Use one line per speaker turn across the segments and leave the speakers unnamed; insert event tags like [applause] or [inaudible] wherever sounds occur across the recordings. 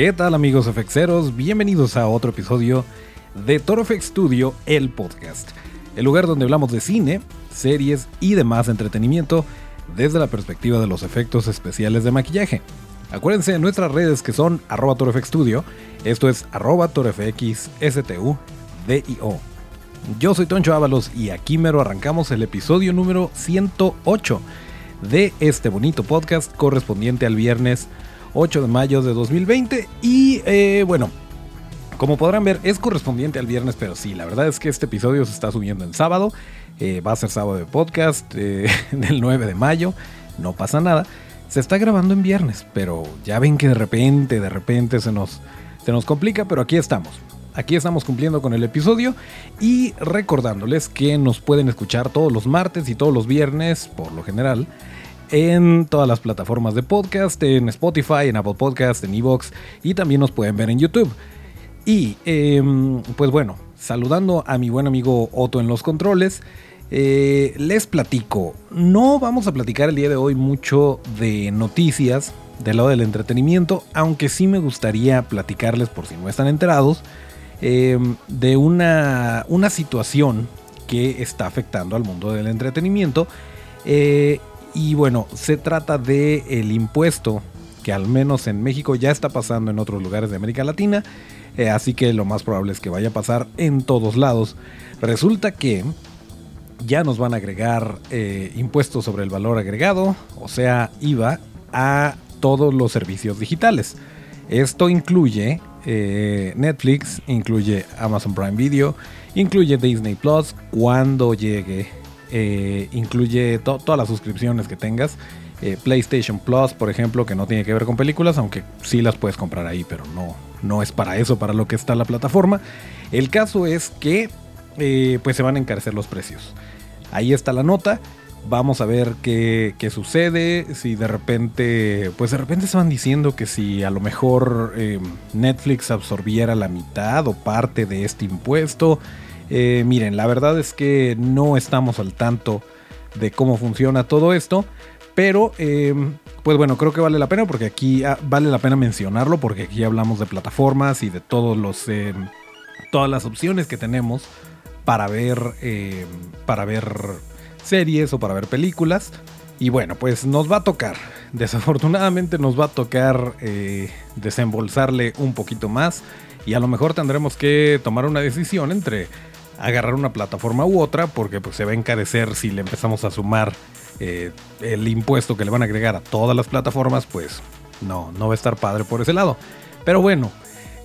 ¿Qué tal amigos FXeros? Bienvenidos a otro episodio de Toro FX Studio, el podcast. El lugar donde hablamos de cine, series y demás entretenimiento desde la perspectiva de los efectos especiales de maquillaje. Acuérdense de nuestras redes que son arroba ToroFX Studio, esto es arroba ToroFXSTUDIO. Yo soy Toncho Ábalos y aquí mero arrancamos el episodio número 108 de este bonito podcast correspondiente al viernes 8 de mayo de 2020. Y eh, bueno, como podrán ver, es correspondiente al viernes, pero sí, la verdad es que este episodio se está subiendo en sábado. Eh, va a ser sábado de podcast eh, [laughs] del 9 de mayo. No pasa nada. Se está grabando en viernes, pero ya ven que de repente, de repente se nos, se nos complica, pero aquí estamos. Aquí estamos cumpliendo con el episodio y recordándoles que nos pueden escuchar todos los martes y todos los viernes, por lo general, en todas las plataformas de podcast, en Spotify, en Apple Podcast, en Evox y también nos pueden ver en YouTube. Y em, pues bueno, saludando a mi buen amigo Otto en los controles, eh, les platico. No vamos a platicar el día de hoy mucho de noticias del lado del entretenimiento, aunque sí me gustaría platicarles, por si no están enterados, em, de una, una situación que está afectando al mundo del entretenimiento. Eh, y bueno, se trata de el impuesto que al menos en México ya está pasando en otros lugares de América Latina, eh, así que lo más probable es que vaya a pasar en todos lados. Resulta que ya nos van a agregar eh, impuestos sobre el valor agregado, o sea, IVA, a todos los servicios digitales. Esto incluye eh, Netflix, incluye Amazon Prime Video, incluye Disney Plus cuando llegue eh, incluye todas las suscripciones que tengas. Eh, PlayStation Plus, por ejemplo, que no tiene que ver con películas, aunque sí las puedes comprar ahí, pero no, no es para eso, para lo que está la plataforma. El caso es que eh, pues se van a encarecer los precios. Ahí está la nota. Vamos a ver qué, qué, sucede. Si de repente, pues de repente se van diciendo que si a lo mejor Netflix absorbiera la mitad o parte de este impuesto. Eh, miren, la verdad es que no estamos al tanto de cómo funciona todo esto, pero eh, pues bueno, creo que vale la pena porque aquí ah, vale la pena mencionarlo porque aquí hablamos de plataformas y de todos los eh, todas las opciones que tenemos para ver para ver series o para ver películas. Y bueno, pues nos va a tocar, [laughs] desafortunadamente nos va a tocar desembolsarle un poquito más y a lo mejor tendremos que tomar una decisión entre agarrar una plataforma u otra porque pues, se va a encarecer si le empezamos a sumar eh, el impuesto que le van a agregar a todas las plataformas, pues no, no va a estar padre por ese lado. Pero bueno,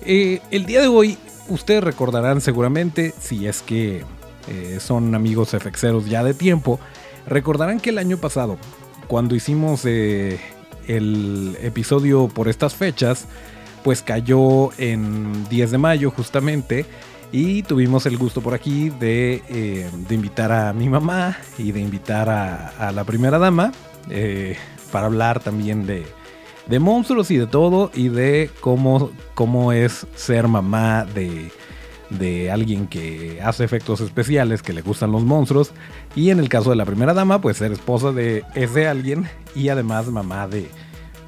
eh, el día de hoy ustedes recordarán seguramente, si es que eh, son amigos FXeros ya de tiempo, recordarán que el año pasado, cuando hicimos el episodio por estas fechas, pues cayó en 10 de mayo justamente y tuvimos el gusto por aquí de, eh, invitar a mi mamá y de invitar a, la primera dama eh, para hablar también de, monstruos y de todo y de cómo, cómo es ser mamá de, de alguien que hace efectos especiales, que le gustan los monstruos. Y en el caso de la primera dama, pues ser esposa de ese alguien y además mamá de,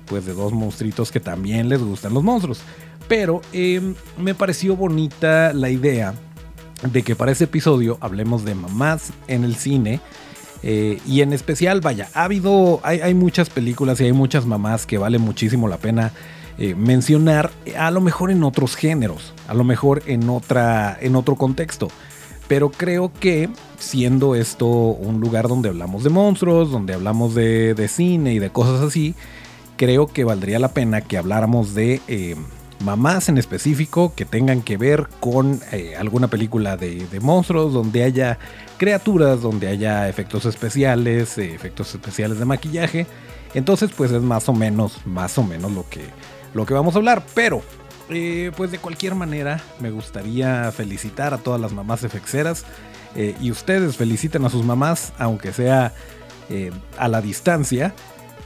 pues, de dos monstruitos que también les gustan los monstruos. Pero em, me pareció bonita la idea de que para ese episodio hablemos de mamás en el cine. Eh, y en especial, vaya, ha habido, hay, muchas películas y hay muchas mamás que vale muchísimo la pena eh, mencionar, a lo mejor en otros géneros, a lo mejor en, otra, en otro contexto. Pero creo que siendo esto un lugar donde hablamos de monstruos, donde hablamos de, cine y de cosas así, creo que valdría la pena que habláramos de... Em, mamás en específico que tengan que ver con eh, alguna película de, monstruos, donde haya criaturas, donde haya efectos especiales, eh, efectos especiales de maquillaje. Entonces, pues es más o menos, más o menos lo que, lo que vamos a hablar. Pero, eh, pues de cualquier manera, me gustaría felicitar a todas las mamás efexeras. y ustedes feliciten a sus mamás, aunque sea a la distancia.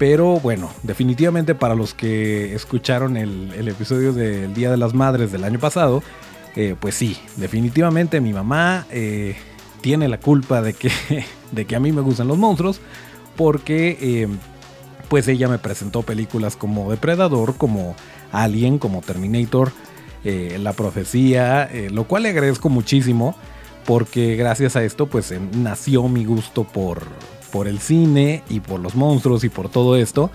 Pero bueno, definitivamente para los que escucharon el, episodio del Día de las Madres del año pasado, eh, pues sí, definitivamente mi mamá eh, tiene la culpa de que, [laughs] de que a mí me gustan los monstruos, porque eh, pues ella me presentó películas como Depredador, como Alien, como Terminator, La Profecía, lo cual le agradezco muchísimo, porque gracias a esto pues nació mi gusto por, por el cine y por los monstruos y por todo esto.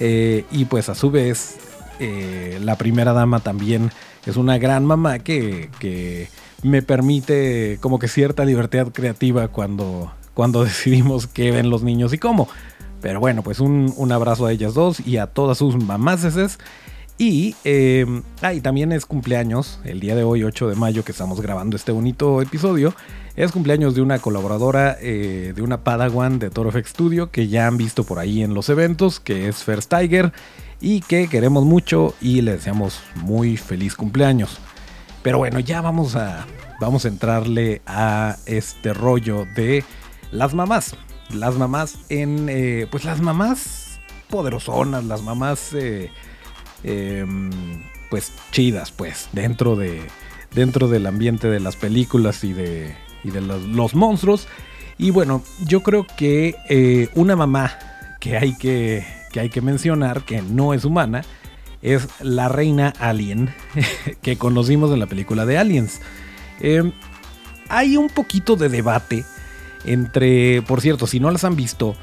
Eh, y pues a su vez, eh, la primera dama también es una gran mamá que, me permite como que cierta libertad creativa cuando, cuando [laughs] decidimos qué ven los niños y cómo. Pero bueno, pues un, abrazo a ellas dos y a todas sus mamáses. Y, eh, y también es cumpleaños, el día de hoy, 8 de mayo, que estamos grabando este bonito episodio. Es cumpleaños de una colaboradora, eh, de una Padawan de Toro Studio, que ya han visto por ahí en los eventos, que es First Tiger, y que queremos mucho y le deseamos muy feliz cumpleaños. Pero bueno, ya vamos a, vamos a entrarle a este rollo de las mamás. Las mamás en, eh, pues las mamás poderosonas, las mamás, eh, em, pues chidas, pues, dentro de, dentro del ambiente de las películas y de, y de los, monstruos. Y bueno, yo creo que eh, una mamá que hay que, que hay que mencionar, que no es humana, es la reina alien [laughs] que conocimos en la película de Aliens. Eh, hay un poquito de debate entre, por cierto, si no las han visto,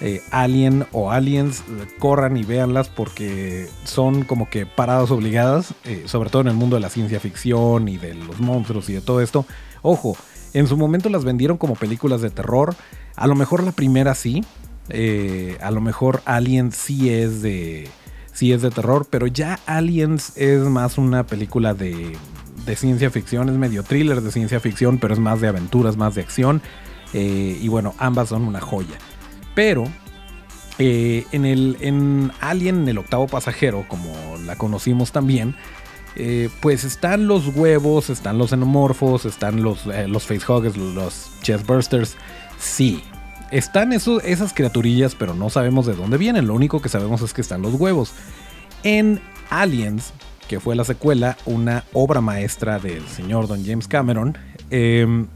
eh, Alien o Aliens, corran y véanlas porque son como que paradas obligadas, sobre todo en el mundo de la ciencia ficción y de los monstruos y de todo esto. Ojo, en su momento las vendieron como películas de terror. A lo mejor la primera sí. Eh, a lo mejor Aliens sí es de. Sí es de terror. Pero ya Aliens es más una película de, de ciencia ficción. Es medio thriller de ciencia ficción. Pero es más de aventuras, más de acción. Eh, y bueno, ambas son una joya. Pero eh, en, el, en Alien, en el octavo pasajero, como la conocimos también, eh, pues están los huevos, están los xenomorfos, están los, eh, los facehuggers, los chestbursters. Sí, están esas criaturillas, pero no sabemos de dónde vienen. Lo único que sabemos es que están los huevos. En Aliens, que fue la secuela, una obra maestra del señor Don James Cameron, em,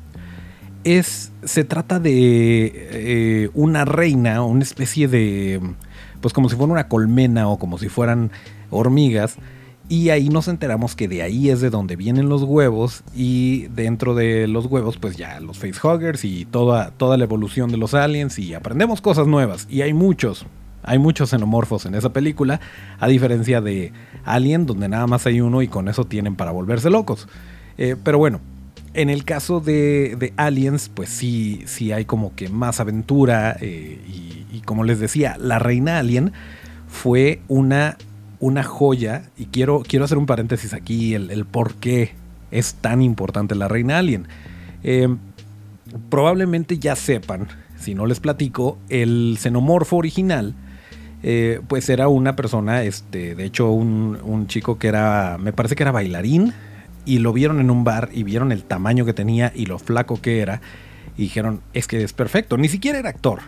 es, se trata de eh, una reina, una especie de, pues como si fuera una colmena o como si fueran hormigas y ahí nos enteramos que de ahí es de donde vienen los huevos y dentro de los huevos pues ya los facehuggers y toda, toda la evolución de los aliens y aprendemos cosas nuevas. Y hay muchos, hay muchos xenomorfos en esa película, a diferencia de Alien donde nada más hay uno y con eso tienen para volverse locos. Eh, pero bueno, en el caso de, Aliens pues sí, sí hay como que más aventura eh, y como les decía, la reina Alien fue una una joya, y quiero, quiero hacer un paréntesis aquí, el, por qué es tan importante la reina alien. Em, probablemente ya sepan, si no les platico, el xenomorfo original, eh, pues era una persona, este, de hecho un, un, chico que era, me parece que era bailarín, y lo vieron en un bar y vieron el tamaño que tenía y lo flaco que era, y dijeron, es que es perfecto, ni siquiera era actor.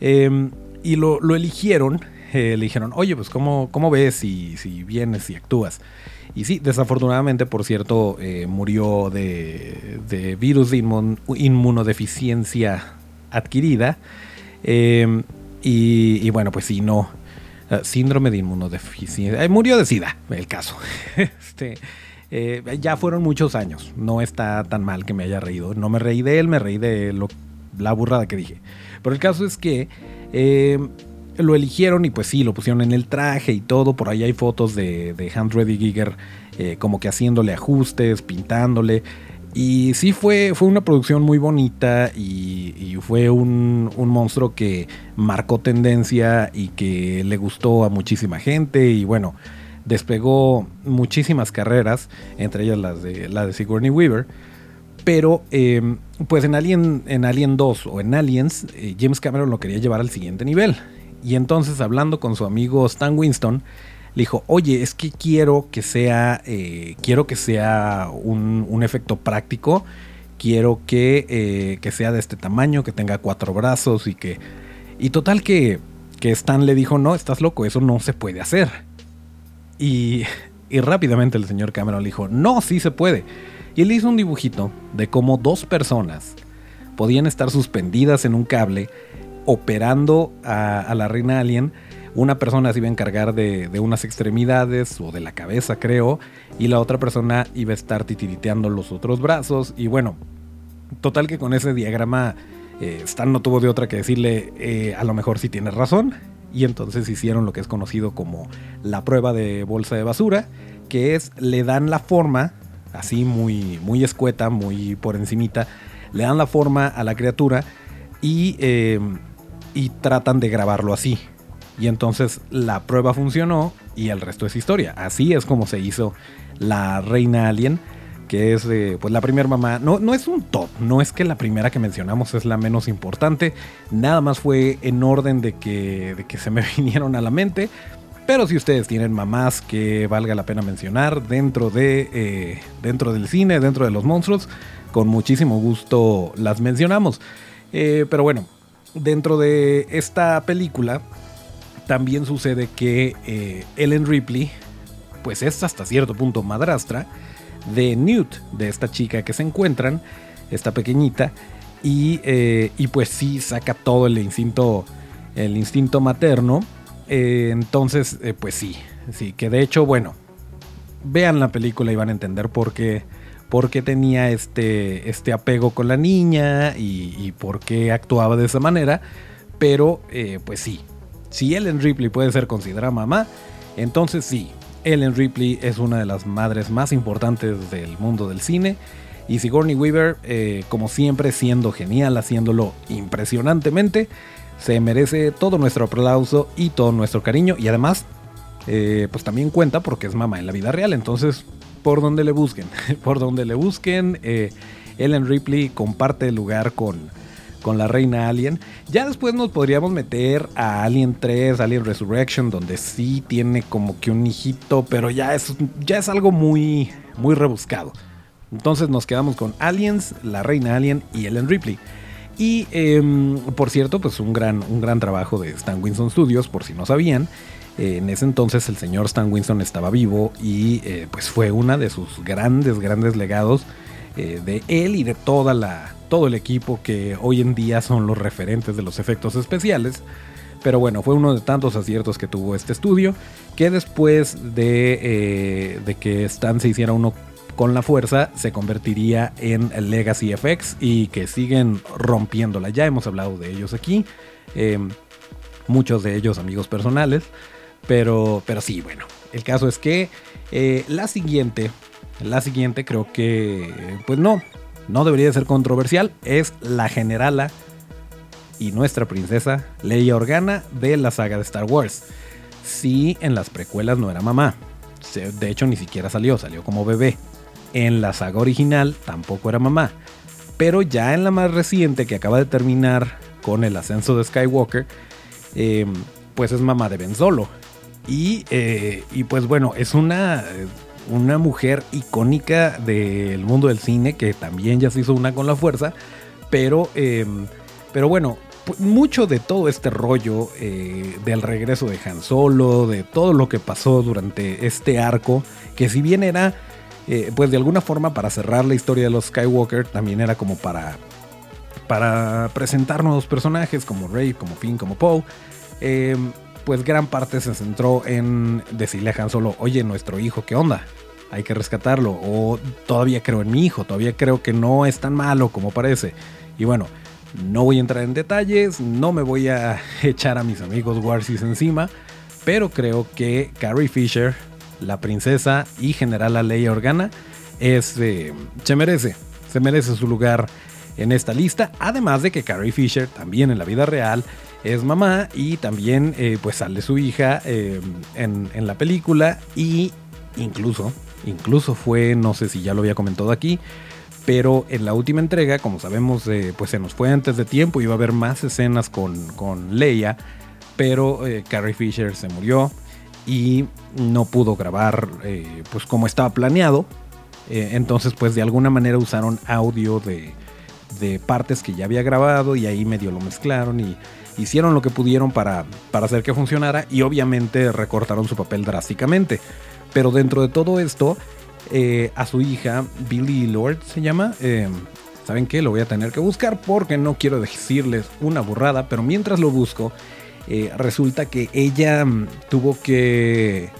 Em, y lo, lo eligieron le dijeron, oye, pues ¿cómo, cómo ves si, si vienes y actúas? Y sí, desafortunadamente, por cierto, eh, murió de, virus de inmunodeficiencia adquirida. Em, y, bueno, pues sí, no. Eh, síndrome de inmunodeficiencia. Eh, murió de SIDA, el caso. [laughs] este, ya fueron muchos años. No está tan mal que me haya reído. No me reí de él, me reí de lo, la burrada que dije. Pero el caso es que em, lo eligieron y pues sí, lo pusieron en el traje y todo. Por ahí hay fotos de, de Hans Giger eh, como que haciéndole ajustes, pintándole. Y sí fue, fue una producción muy bonita y, fue un, monstruo que marcó tendencia y que le gustó a muchísima gente. Y bueno, despegó muchísimas carreras, entre ellas las de, la de Sigourney Weaver. Pero, em, pues en Alien, en Alien 2 o en Aliens, eh, James Cameron lo quería llevar al siguiente nivel. Y entonces, hablando con su amigo Stan Winston, le dijo, oye, es que quiero que sea, eh, quiero que sea un, efecto práctico, quiero que, eh, que, sea de este tamaño, que tenga cuatro brazos y que... Y total que, que Stan le dijo, no, estás loco, eso no se puede hacer. Y, y rápidamente el señor Cameron le dijo, no, sí se puede. Y él hizo un dibujito de cómo dos personas podían estar suspendidas en un cable operando a, la reina alien. Una persona se iba a encargar de, unas extremidades o de la cabeza, creo, y la otra persona iba a estar titiriteando los otros brazos. Y bueno, total que con ese diagrama eh, Stan no tuvo de otra que decirle, eh, a lo mejor sí tienes razón. Y entonces hicieron lo que es conocido como la prueba de bolsa de basura, que es le dan la forma así muy, muy escueta, muy por encimita, le dan la forma a la criatura y, eh, y tratan de grabarlo así. Y entonces la prueba funcionó y el resto es historia. Así es como se hizo la reina alien, que es pues la primera mamá. No, no es un top, no es que la primera que mencionamos es la menos importante. Nada más fue en orden de que, de que se me [laughs] vinieron a la mente. Pero si ustedes tienen mamás que valga la pena mencionar dentro, de, eh, dentro del cine, dentro de los monstruos, con muchísimo gusto las mencionamos. Eh, pero bueno, dentro de esta película también sucede que eh, Ellen Ripley, pues es hasta cierto punto madrastra de Newt, de esta chica que se encuentran, esta pequeñita, y, y pues sí saca todo el instinto, el instinto materno. Eh, entonces, eh, pues sí, sí, que de hecho, bueno, vean la película y van a entender por qué, por qué tenía este, este apego con la niña y, por qué actuaba de esa manera. Pero, eh, pues sí, si Ellen Ripley puede ser considerada mamá, entonces sí, Ellen Ripley es una de las madres más importantes del mundo del cine. Y Sigourney Weaver, como siempre, siendo genial, haciéndolo impresionantemente se merece todo nuestro aplauso y todo nuestro cariño. Y además, eh, pues también cuenta porque es mamá en la vida real. Entonces, por donde le busquen, [laughs] por donde le busquen, eh, Ellen Ripley comparte el lugar con, con la reina Alien. Ya después nos podríamos meter a Alien 3, Alien Resurrection, donde sí tiene como que un hijito, pero ya es, ya es algo muy, muy rebuscado. Entonces nos quedamos con Aliens, la reina Alien y Ellen Ripley. Y em, por cierto, pues un gran, un gran trabajo de Stan Winston Studios, por si no sabían. Eh, en ese entonces el señor Stan Winston estaba vivo y eh, pues fue una de sus grandes, grandes legados eh, de él y de toda la, todo el equipo que hoy en día son los referentes de los efectos especiales. Pero bueno, fue uno de tantos aciertos que tuvo este estudio que después de, de que Stan se hiciera uno con la fuerza se convertiría en Legacy FX y que siguen rompiéndola. Ya hemos hablado de ellos aquí, muchos de ellos amigos personales, pero, pero sí, bueno, el caso es que eh, la siguiente, la siguiente creo que, pues no, no debería ser controversial, es la generala y nuestra princesa Leia Organa de la saga de Star Wars. Sí, en las precuelas no era mamá. De hecho, ni siquiera salió, salió como bebé. En la saga original tampoco era mamá. Pero ya en la más reciente, que acaba de terminar con el ascenso de Skywalker, em, pues es mamá de Ben Solo. Y, eh, y pues bueno, es una, una mujer icónica del mundo del cine que también ya se hizo una con la fuerza. Pero, em, pero bueno, mucho de todo este rollo eh, del regreso de Han Solo, de todo lo que pasó durante este arco, que si bien era eh, pues de alguna forma para cerrar la historia de los Skywalker también era como para, para presentar nuevos personajes como Rey, como Finn, como Poe. Em, pues gran parte se centró en decirle a Han Solo, oye, nuestro hijo, ¿qué onda? Hay que rescatarlo. O todavía creo en mi hijo, todavía creo que no es tan malo como parece. Y bueno, no voy a entrar en detalles, no me voy a [laughs] echar a mis amigos Warsis encima, pero creo que Carrie Fisher la princesa y general Leia Organa, es, eh, se merece, se merece su lugar en esta lista. Además de que Carrie Fisher, también en la vida real, es mamá y también eh, pues sale su hija eh, en, en, la película y incluso, incluso fue, no sé si ya lo había comentado aquí, pero en la última entrega, como sabemos, eh, pues se nos fue antes de tiempo, iba a haber más escenas con, con Leia, pero Carrie Fisher se murió y no pudo grabar pues como estaba planeado. entonces pues de alguna manera usaron audio de, de partes que ya había grabado y ahí medio lo mezclaron y hicieron lo que pudieron para, para hacer que funcionara y obviamente recortaron su papel drásticamente. Pero dentro de todo esto, eh, a su hija, Billy Lord se llama, eh, ¿saben qué? Lo voy a tener que buscar porque no quiero decirles una burrada, pero mientras lo busco, eh, resulta que ella mm, tuvo que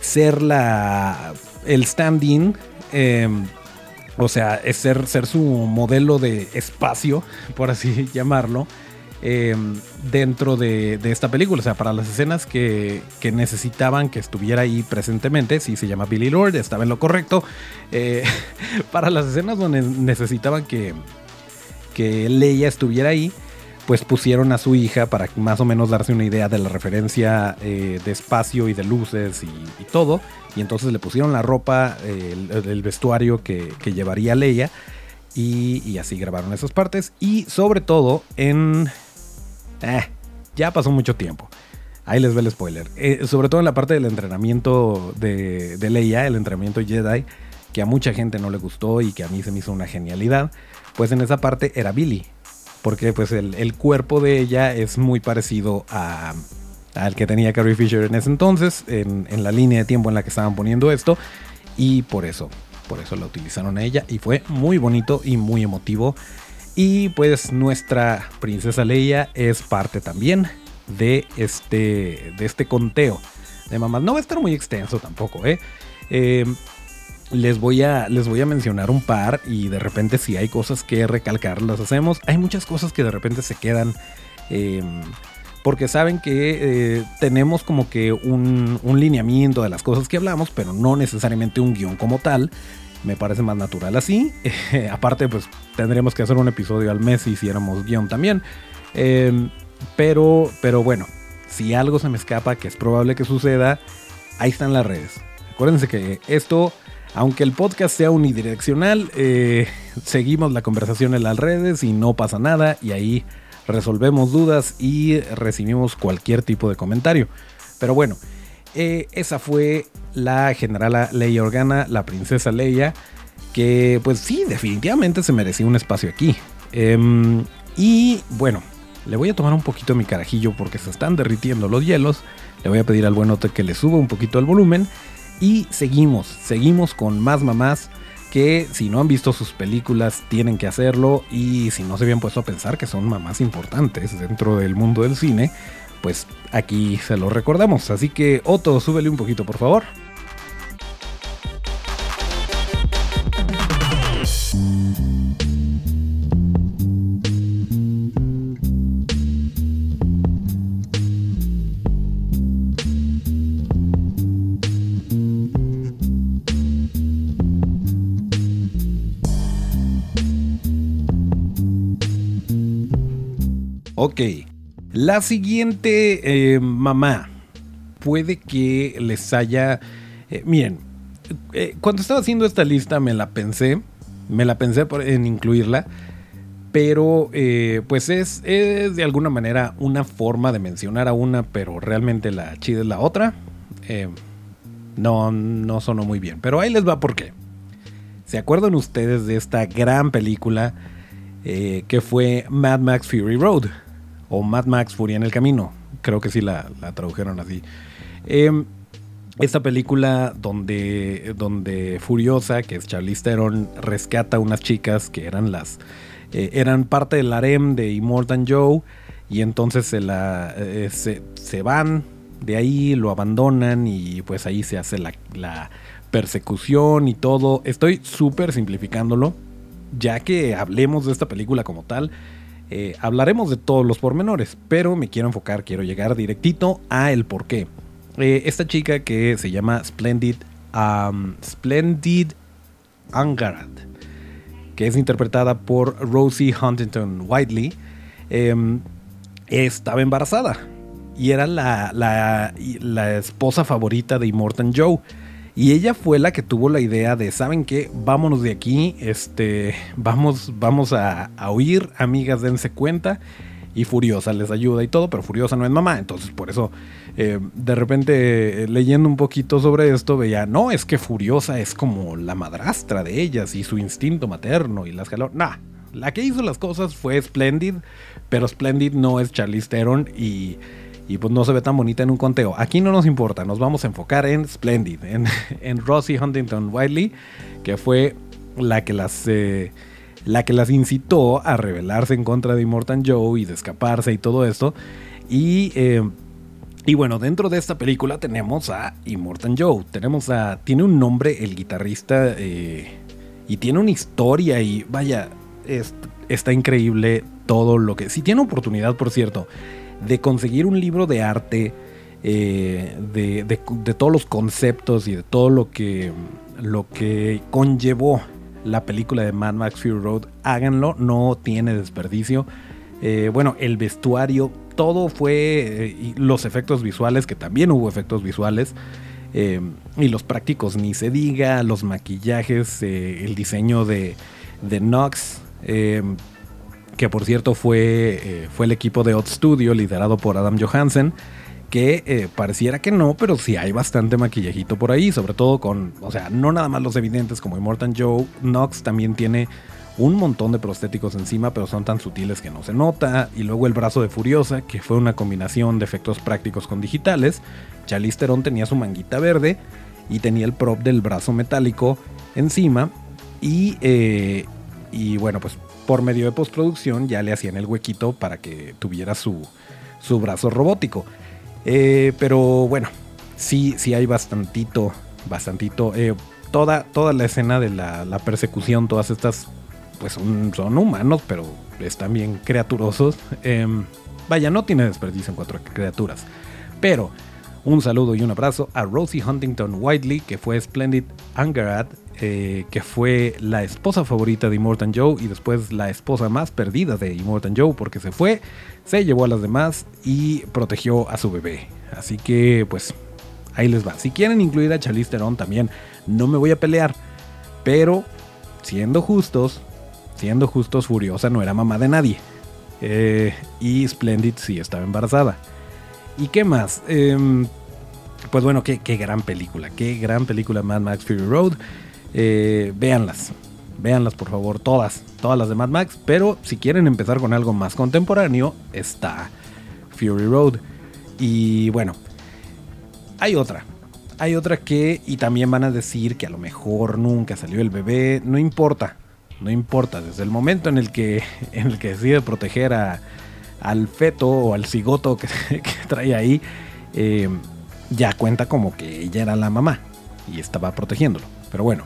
ser la el stand-in o sea, es ser, ser su modelo de espacio, por así [laughs] llamarlo, Em, dentro de, esta película. O sea, para las escenas que, necesitaban que estuviera ahí presentemente, si se llama Billy Lord, estaba en lo correcto. Eh, [laughs] para las escenas donde necesitaban que, que Leia estuviera ahí, pues pusieron a su hija para más o menos darse una idea de la referencia eh, de espacio y de luces y, todo. Y entonces le pusieron la ropa, el, vestuario que, llevaría Leia. y, así grabaron esas partes. Y sobre todo en eh, ya pasó mucho tiempo. Ahí les ve el spoiler. Eh, sobre todo en la parte del entrenamiento de, Leia, el entrenamiento Jedi, que a mucha gente no le gustó y que a mí se me hizo una genialidad. Pues en esa parte era Billy. Porque pues el, cuerpo de ella es muy parecido a, al que tenía Carrie Fisher en ese entonces, en, en, la línea de tiempo en la que estaban poniendo esto. Y por eso, por eso la utilizaron a ella. Y fue muy bonito y muy emotivo y pues nuestra princesa Leia es parte también de este, de este conteo de mamás. No va a estar muy extenso tampoco, ¿eh? Em, les, voy a, les voy a mencionar un par y de repente si hay cosas que recalcar las hacemos. Hay muchas cosas que de repente se quedan... Em, porque saben que eh, tenemos como que un, un, lineamiento de las cosas que hablamos, pero no necesariamente un guion como tal me parece más natural así. [laughs] aparte, pues tendríamos que hacer un episodio al mes si hiciéramos guion también. Em, pero, pero bueno, si algo se me escapa, que es probable que suceda, ahí están las redes. Acuérdense que esto, aunque el podcast sea unidireccional, eh, seguimos la conversación en las redes y no pasa nada y ahí resolvemos dudas y recibimos cualquier tipo de comentario. Pero bueno, eh, esa fue la generala Leia Organa, la princesa Leia, que pues sí, definitivamente se merecía un espacio aquí. Em, y bueno, le voy a tomar un poquito mi carajillo porque se están derritiendo los hielos. Le voy a pedir al buenote que le suba un poquito el volumen. Y seguimos, seguimos con más mamás que si no han visto sus películas tienen que hacerlo y si no se habían puesto a pensar que son mamás importantes dentro del mundo del cine, pues aquí se lo recordamos. Así que Otto, súbele un poquito por favor. La siguiente eh, mamá puede que les haya... Eh, miren, eh, cuando estaba haciendo esta lista me la pensé, me la pensé en incluirla, pero pues es, es, de alguna manera una forma de mencionar a una, pero realmente la chida es la otra. no, no sonó muy bien, pero ahí les va por qué. ¿Se acuerdan ustedes de esta gran película que fue Mad Max Fury Road? O Mad Max Furia en el Camino. Creo que sí la, tradujeron así. Em, esta película donde, donde Furiosa, que es Charlize Theron, rescata a unas chicas que eran las eh, eran parte del harem de Immortan Joe y entonces se, la, eh, se, van de ahí, lo abandonan y pues ahí se hace la, la persecución y todo. Estoy súper simplificándolo, ya que hablemos de esta película como tal eh, hablaremos de todos los pormenores, pero me quiero enfocar, quiero llegar directito a el por qué. Eh, esta chica que se llama Splendid, Splendid Angarad, que es interpretada por Rosie Huntington Whiteley, em, estaba embarazada y era la, la, la esposa favorita de Immortan Joe. Y ella fue la que tuvo la idea de, ¿saben qué? Vámonos de aquí, este, vamos, vamos a, huir, amigas, dense cuenta. Y Furiosa les ayuda y todo, pero Furiosa no es mamá, entonces por eso eh, de repente leyendo un poquito sobre esto veía, no, es que Furiosa es como la madrastra de ellas y su instinto materno y las jaló. Nah, la que hizo las cosas fue Splendid, pero Splendid no es Charlize Theron y y pues no se ve tan bonita en un conteo. Aquí no nos importa, nos vamos a enfocar en Splendid, [laughs] en, en Rosie Huntington Wiley, que fue la que las... Eh, la que las incitó a rebelarse en contra de Immortan Joe y de escaparse y todo esto. Y, eh, y bueno, dentro de esta película tenemos a Immortan Joe. Tenemos a. Tiene un nombre el guitarrista eh, y tiene una historia y vaya, está increíble todo lo que. Si tiene oportunidad, por cierto, de conseguir un libro de arte, eh, de, todos los conceptos y de todo lo que, lo que conllevó la película de Mad Max Fury Road, háganlo, no tiene desperdicio. Eh, bueno, el vestuario, todo fue, eh, los efectos visuales, que también hubo efectos visuales, y los prácticos ni se diga, los maquillajes, el diseño de, de Nox, que por cierto fue, eh, fue el equipo de Odd Studio liderado por Adam Johansen, que eh, pareciera que no, pero sí hay bastante maquillajito por ahí, sobre todo con, o sea, no nada más los evidentes como Immortan Joe, Nox también tiene un montón de prostéticos encima, pero son tan sutiles que no se nota, y luego el brazo de Furiosa, que fue una combinación de efectos prácticos con digitales, Chalisterón tenía su manguita verde y tenía el prop del brazo metálico encima, y, eh, y bueno, pues por medio de postproducción ya le hacían el huequito para que tuviera su, su brazo robótico. Eh, pero bueno, sí, sí hay bastantito, bastantito. Eh, toda, toda la escena de la, persecución, todas estas, pues son, humanos, pero están bien criaturosos. Em, vaya, no tiene desperdicio en cuatro criaturas. Pero un saludo y un abrazo a Rosie Huntington Whiteley, que fue Splendid Angarat eh, que fue la esposa favorita de Immortan Joe y después la esposa más perdida de Immortan Joe porque se fue, se llevó a las demás y protegió a su bebé. Así que pues ahí les va. Si quieren incluir a Charlize Theron también, no me voy a pelear, pero siendo justos, siendo justos, Furiosa no era mamá de nadie. Eh, y Splendid sí estaba embarazada. ¿Y qué más? Em, pues bueno, qué, qué, gran película, qué gran película Mad Max Fury Road. Eh, véanlas. Véanlas por favor, todas, todas las de Mad Max. Pero si quieren empezar con algo más contemporáneo, está Fury Road. Y bueno, hay otra. Hay otra que, y también van a decir que a lo mejor nunca salió el bebé. No importa, no importa. Desde el momento en el que, [laughs] en el que decide proteger a, al feto o al cigoto [laughs] que, trae ahí, eh, ya cuenta como que ella era la mamá y estaba protegiéndolo. Pero bueno,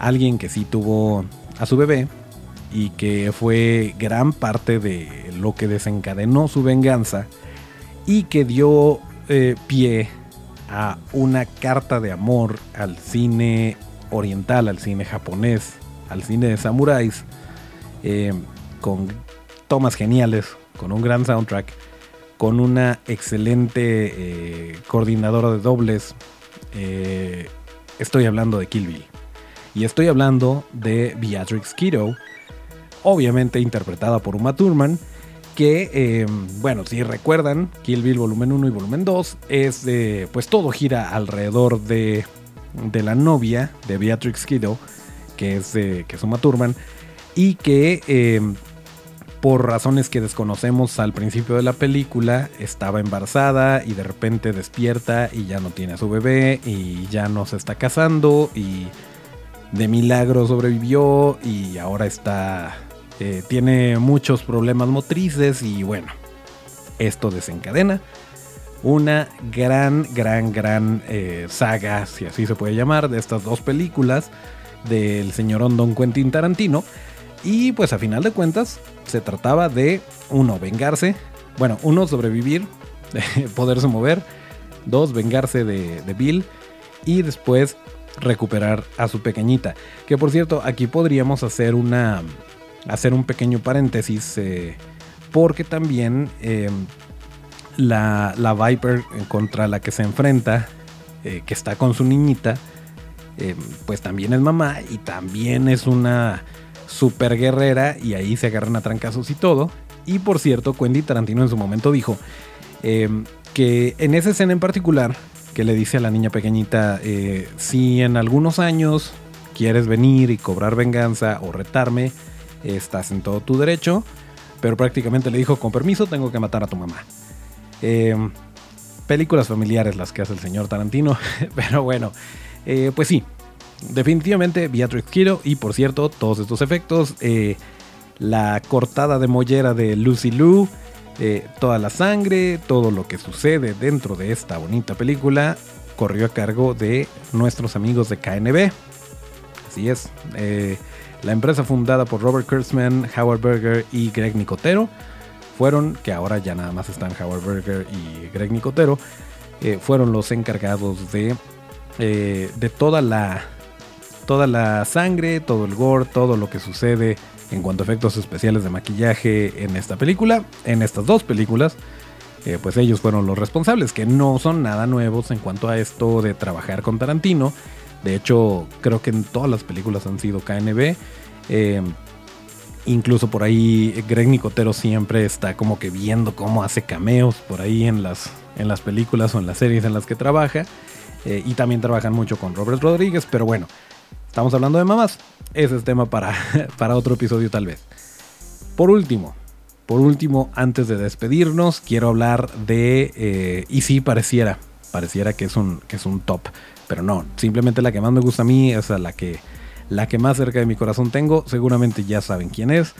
alguien que sí tuvo a su bebé y que fue gran parte de lo que desencadenó su venganza y que dio eh, pie a una carta de amor al cine oriental, al cine japonés, al cine de samuráis, eh, con tomas geniales, con un gran soundtrack, con una excelente eh, coordinadora de dobles. estoy hablando de Kill Bill. Y estoy hablando de Beatrix Kiddo, obviamente interpretada por Uma Thurman, que, eh, bueno, si recuerdan, Kill Bill volumen 1 y volumen 2, es de, pues todo gira alrededor de, de la novia de Beatrix Kiddo, que es, que es Uma Thurman, y que eh, por razones que desconocemos al principio de la película, estaba embarazada y de repente despierta y ya no tiene a su bebé y ya no se está casando y de milagro sobrevivió y ahora está eh, tiene muchos problemas motrices y bueno esto desencadena una gran gran gran eh, saga si así se puede llamar de estas dos películas del señor Don Quentin Tarantino. Y pues a final de cuentas se trataba de uno vengarse bueno uno sobrevivir [laughs] poderse mover dos vengarse de, de Bill y después recuperar a su pequeñita. Que por cierto, aquí podríamos hacer una. hacer un pequeño paréntesis. Eh, porque también em, la, la, Viper contra la que se enfrenta, eh, que está con su niñita, em, pues también es mamá y también es una super guerrera y ahí se agarran a trancazos y todo. Y por cierto, Quentin Tarantino en su momento dijo em, que en esa escena en particular, que le dice a la niña pequeñita, eh, si en algunos años quieres venir y cobrar venganza o retarme, estás en todo tu derecho, pero prácticamente le dijo, con permiso, tengo que matar a tu mamá. Em, películas familiares las que hace el señor Tarantino, [laughs] pero bueno, eh, pues sí, definitivamente Beatrix Kiddo y por cierto, todos estos efectos, eh, la cortada de mollera de Lucy Lou, eh, toda la sangre, todo lo que sucede dentro de esta bonita película corrió a cargo de nuestros amigos de KNB. Así es, eh, la empresa fundada por Robert Kurtzman, Howard Berger y Greg Nicotero fueron, que ahora ya nada más están Howard Berger y Greg Nicotero, eh, fueron los encargados de, de toda la toda la sangre, todo el gore, todo lo que sucede en cuanto a efectos especiales de maquillaje en esta película, en estas dos películas, eh, pues ellos fueron los responsables, que no son nada nuevos en cuanto a esto de trabajar con Tarantino. De hecho, creo que en todas las películas han sido KNB. Eh, incluso por ahí Greg Nicotero siempre está como que viendo cómo hace cameos por ahí en las, en las películas o en las series en las que trabaja. Eh, y también trabajan mucho con Robert Rodríguez, pero bueno, Estamos hablando de mamás. Ese es tema para, [laughs] para otro episodio tal vez. Por último, por último, antes de despedirnos, quiero hablar de... Eh, y sí, pareciera, pareciera que es, un, que es un top. Pero no, simplemente la que más me gusta a mí es la que, la que más cerca de mi corazón tengo. Seguramente ya saben quién es.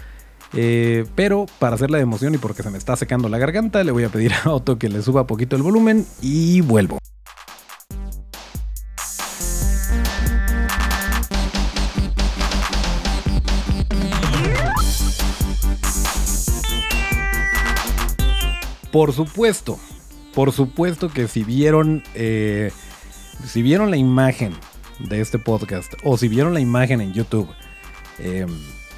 Eh, pero para hacerla de emoción y porque se me está secando la garganta, le voy a pedir a Otto que le suba poquito el volumen y vuelvo. Por supuesto, por supuesto que si vieron, eh, si vieron la imagen de este podcast o si vieron la imagen en YouTube eh,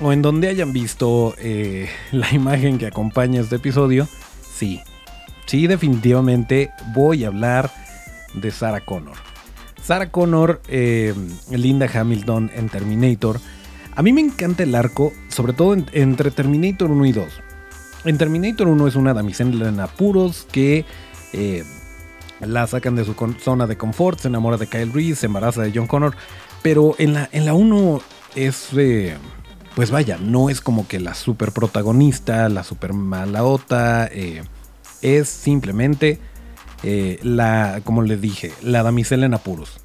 o en donde hayan visto eh, [laughs] la imagen que acompaña este episodio, sí, sí definitivamente voy a hablar de Sarah Connor. Sarah Connor, Linda Hamilton en Terminator. A mí me encanta el arco, sobre todo entre Terminator 1 y 2. En Terminator 1 es una damisela en apuros que eh, la sacan de su zona de confort, se enamora de Kyle Reese, se embaraza de John Connor. Pero en la, en la 1 es, eh, pues vaya, no es como que la super protagonista, la super malaota. Eh, es simplemente la, como les dije, la damisela en apuros.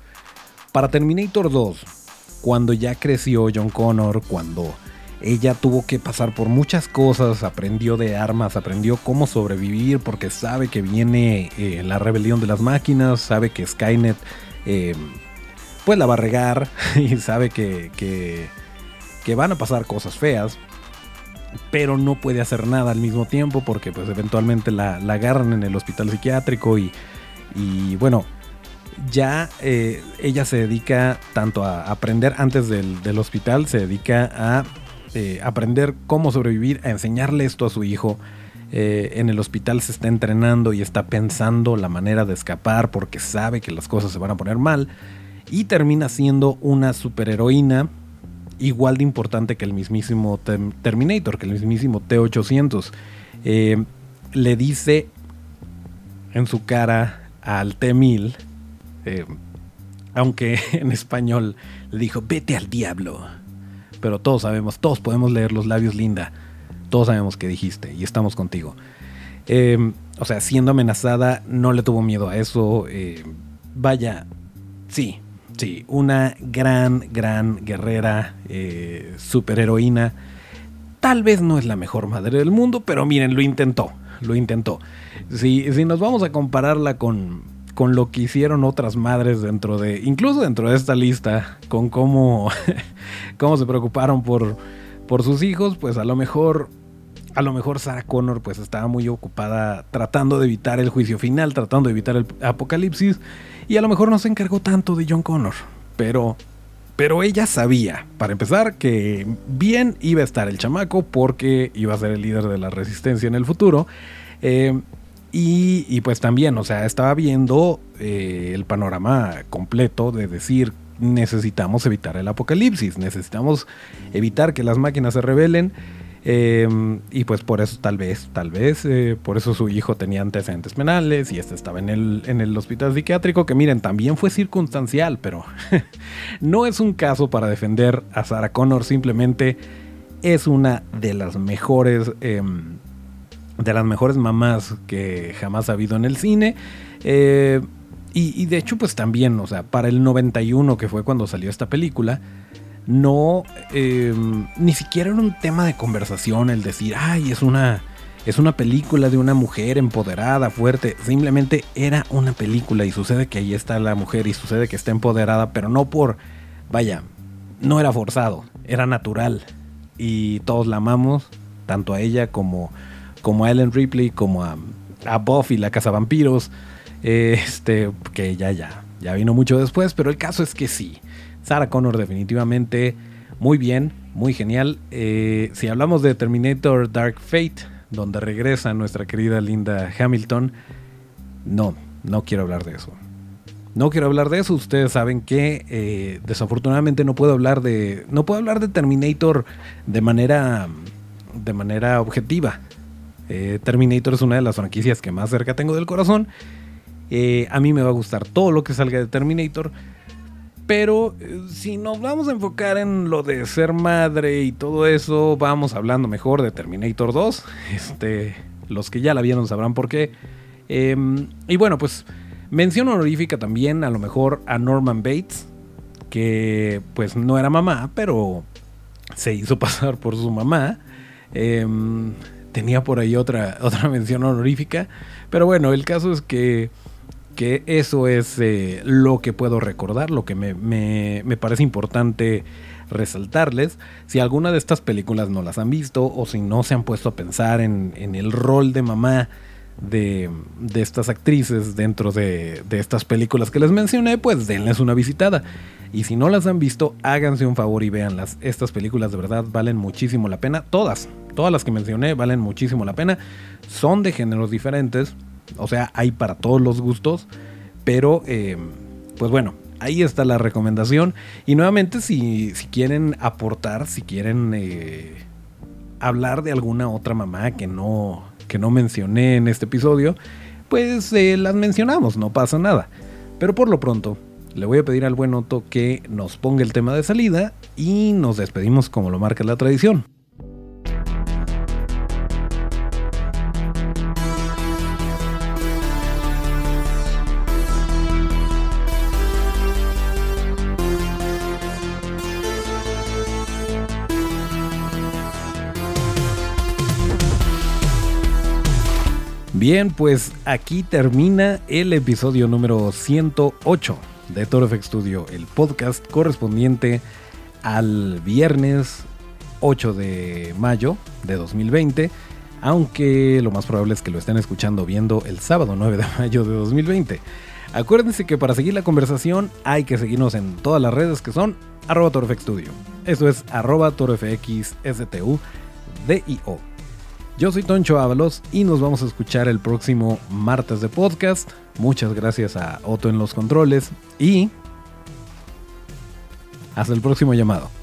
Para Terminator 2, cuando ya creció John Connor, cuando ella tuvo que pasar por muchas cosas, aprendió de armas, aprendió cómo sobrevivir porque sabe que viene eh, la rebelión de las máquinas, sabe que Skynet eh, pues la va a regar [laughs] y sabe que, que, van a pasar cosas feas. Pero no puede hacer nada al mismo tiempo porque pues eventualmente la, agarran en el hospital psiquiátrico y, y bueno, ya eh, ella se dedica tanto a aprender antes del, del, hospital, se dedica a eh, aprender cómo sobrevivir, a enseñarle esto a su hijo. Eh, en el hospital se está entrenando y está pensando la manera de escapar porque sabe que las cosas se van a poner mal. Y termina siendo una superheroína igual de importante que el mismísimo Terminator, que el mismísimo T-800. Eh, le dice en su cara al T-1000, aunque [laughs] en español le dijo, vete al diablo pero todos sabemos, todos podemos leer los labios, Linda. Todos sabemos que dijiste y estamos contigo. Em, o sea, siendo amenazada, no le tuvo miedo a eso. Eh, vaya, sí, sí, una gran, gran guerrera, eh, superheroína. Tal vez no es la mejor madre del mundo, pero miren, lo intentó, lo intentó. Si, si nos vamos a compararla con, con lo que hicieron otras madres dentro de, incluso dentro de esta lista, con cómo, [laughs] cómo se preocuparon por, por sus hijos, pues a lo mejor, a lo mejor Sarah Connor pues estaba muy ocupada tratando de evitar el juicio final, tratando de evitar el apocalipsis, y a lo mejor no se encargó tanto de John Connor, pero Pero ella sabía, para empezar, que bien iba a estar el chamaco porque iba a ser el líder de la resistencia en el futuro. Eh, y, pues también, o sea, estaba viendo eh, el panorama completo de decir, necesitamos evitar el apocalipsis, necesitamos evitar que las máquinas se rebelen. Em, y pues por eso tal vez, tal vez, eh, por eso su hijo tenía antecedentes penales y este estaba en el, en el hospital psiquiátrico, que miren, también fue circunstancial, pero [laughs] no es un caso para defender a Sarah Connor, simplemente es una de las mejores, em, de las mejores mamás que jamás ha habido en el cine. Eh, y, de hecho, pues también, o sea, para el 91, que fue cuando salió esta película, no, em, ni siquiera era un tema de conversación el decir, ay, es una, es una película de una mujer empoderada, fuerte. Simplemente era una película y sucede que ahí está la mujer y sucede que está empoderada, pero no por, vaya, no era forzado, era natural. Y todos la amamos, tanto a ella como, como a Ellen Ripley, como a, Buffy, la casa vampiros. este, que ya, ya, ya vino mucho después, pero el caso es que sí. Sarah Connor definitivamente muy bien, muy genial. Eh, si hablamos de Terminator Dark Fate, donde regresa nuestra querida Linda Hamilton, no, no quiero hablar de eso. No quiero hablar de eso. Ustedes saben que eh, desafortunadamente no puedo hablar de. No puedo hablar de Terminator de manera. de manera objetiva. Eh, Terminator es una de las franquicias que más cerca tengo del corazón. a mí me va a gustar todo lo que salga de Terminator. Pero eh, si nos vamos a enfocar en lo de ser madre y todo eso, vamos hablando mejor de Terminator 2. Este, los que ya la vieron sabrán por qué. Em, y bueno, pues mención honorífica también a lo mejor a Norman Bates, que pues no era mamá, pero se hizo [laughs] pasar por su mamá. Em, tenía por ahí otra, [laughs] otra mención honorífica. Pero bueno, el caso es que que eso es eh, lo que puedo recordar, lo que me, parece importante resaltarles. Si alguna de estas películas no las han visto o si no se han puesto a pensar en, el rol de mamá de, estas actrices dentro de, estas películas que les mencioné, pues denles una visitada. Y si no las han visto, háganse un favor y véanlas. Estas películas de verdad valen muchísimo la pena. Todas, todas las que mencioné valen muchísimo la pena. Son de géneros diferentes o sea, hay para todos los gustos. Pero, eh, pues bueno, ahí está la recomendación. Y nuevamente, si, quieren aportar, si quieren eh, hablar de alguna otra mamá que no, que no mencioné en este episodio, pues eh, las mencionamos, no pasa nada. Pero por lo pronto, le voy a pedir al buen Otto que nos ponga el tema de salida y nos despedimos como lo marca la tradición. Bien, pues aquí termina el episodio número 108 de Toro FX Studio, el podcast correspondiente al viernes 8 de mayo de 2020, aunque lo más probable es que lo estén escuchando viendo el sábado 9 de mayo de 2020. Acuérdense que para seguir la conversación hay que seguirnos en todas las redes que son arroba ToroFX Studio. Eso es arroba ToroFXSTU. Yo soy Toncho Ábalos y nos vamos a escuchar el próximo martes de podcast. Muchas gracias a Otto en los controles y hasta el próximo llamado.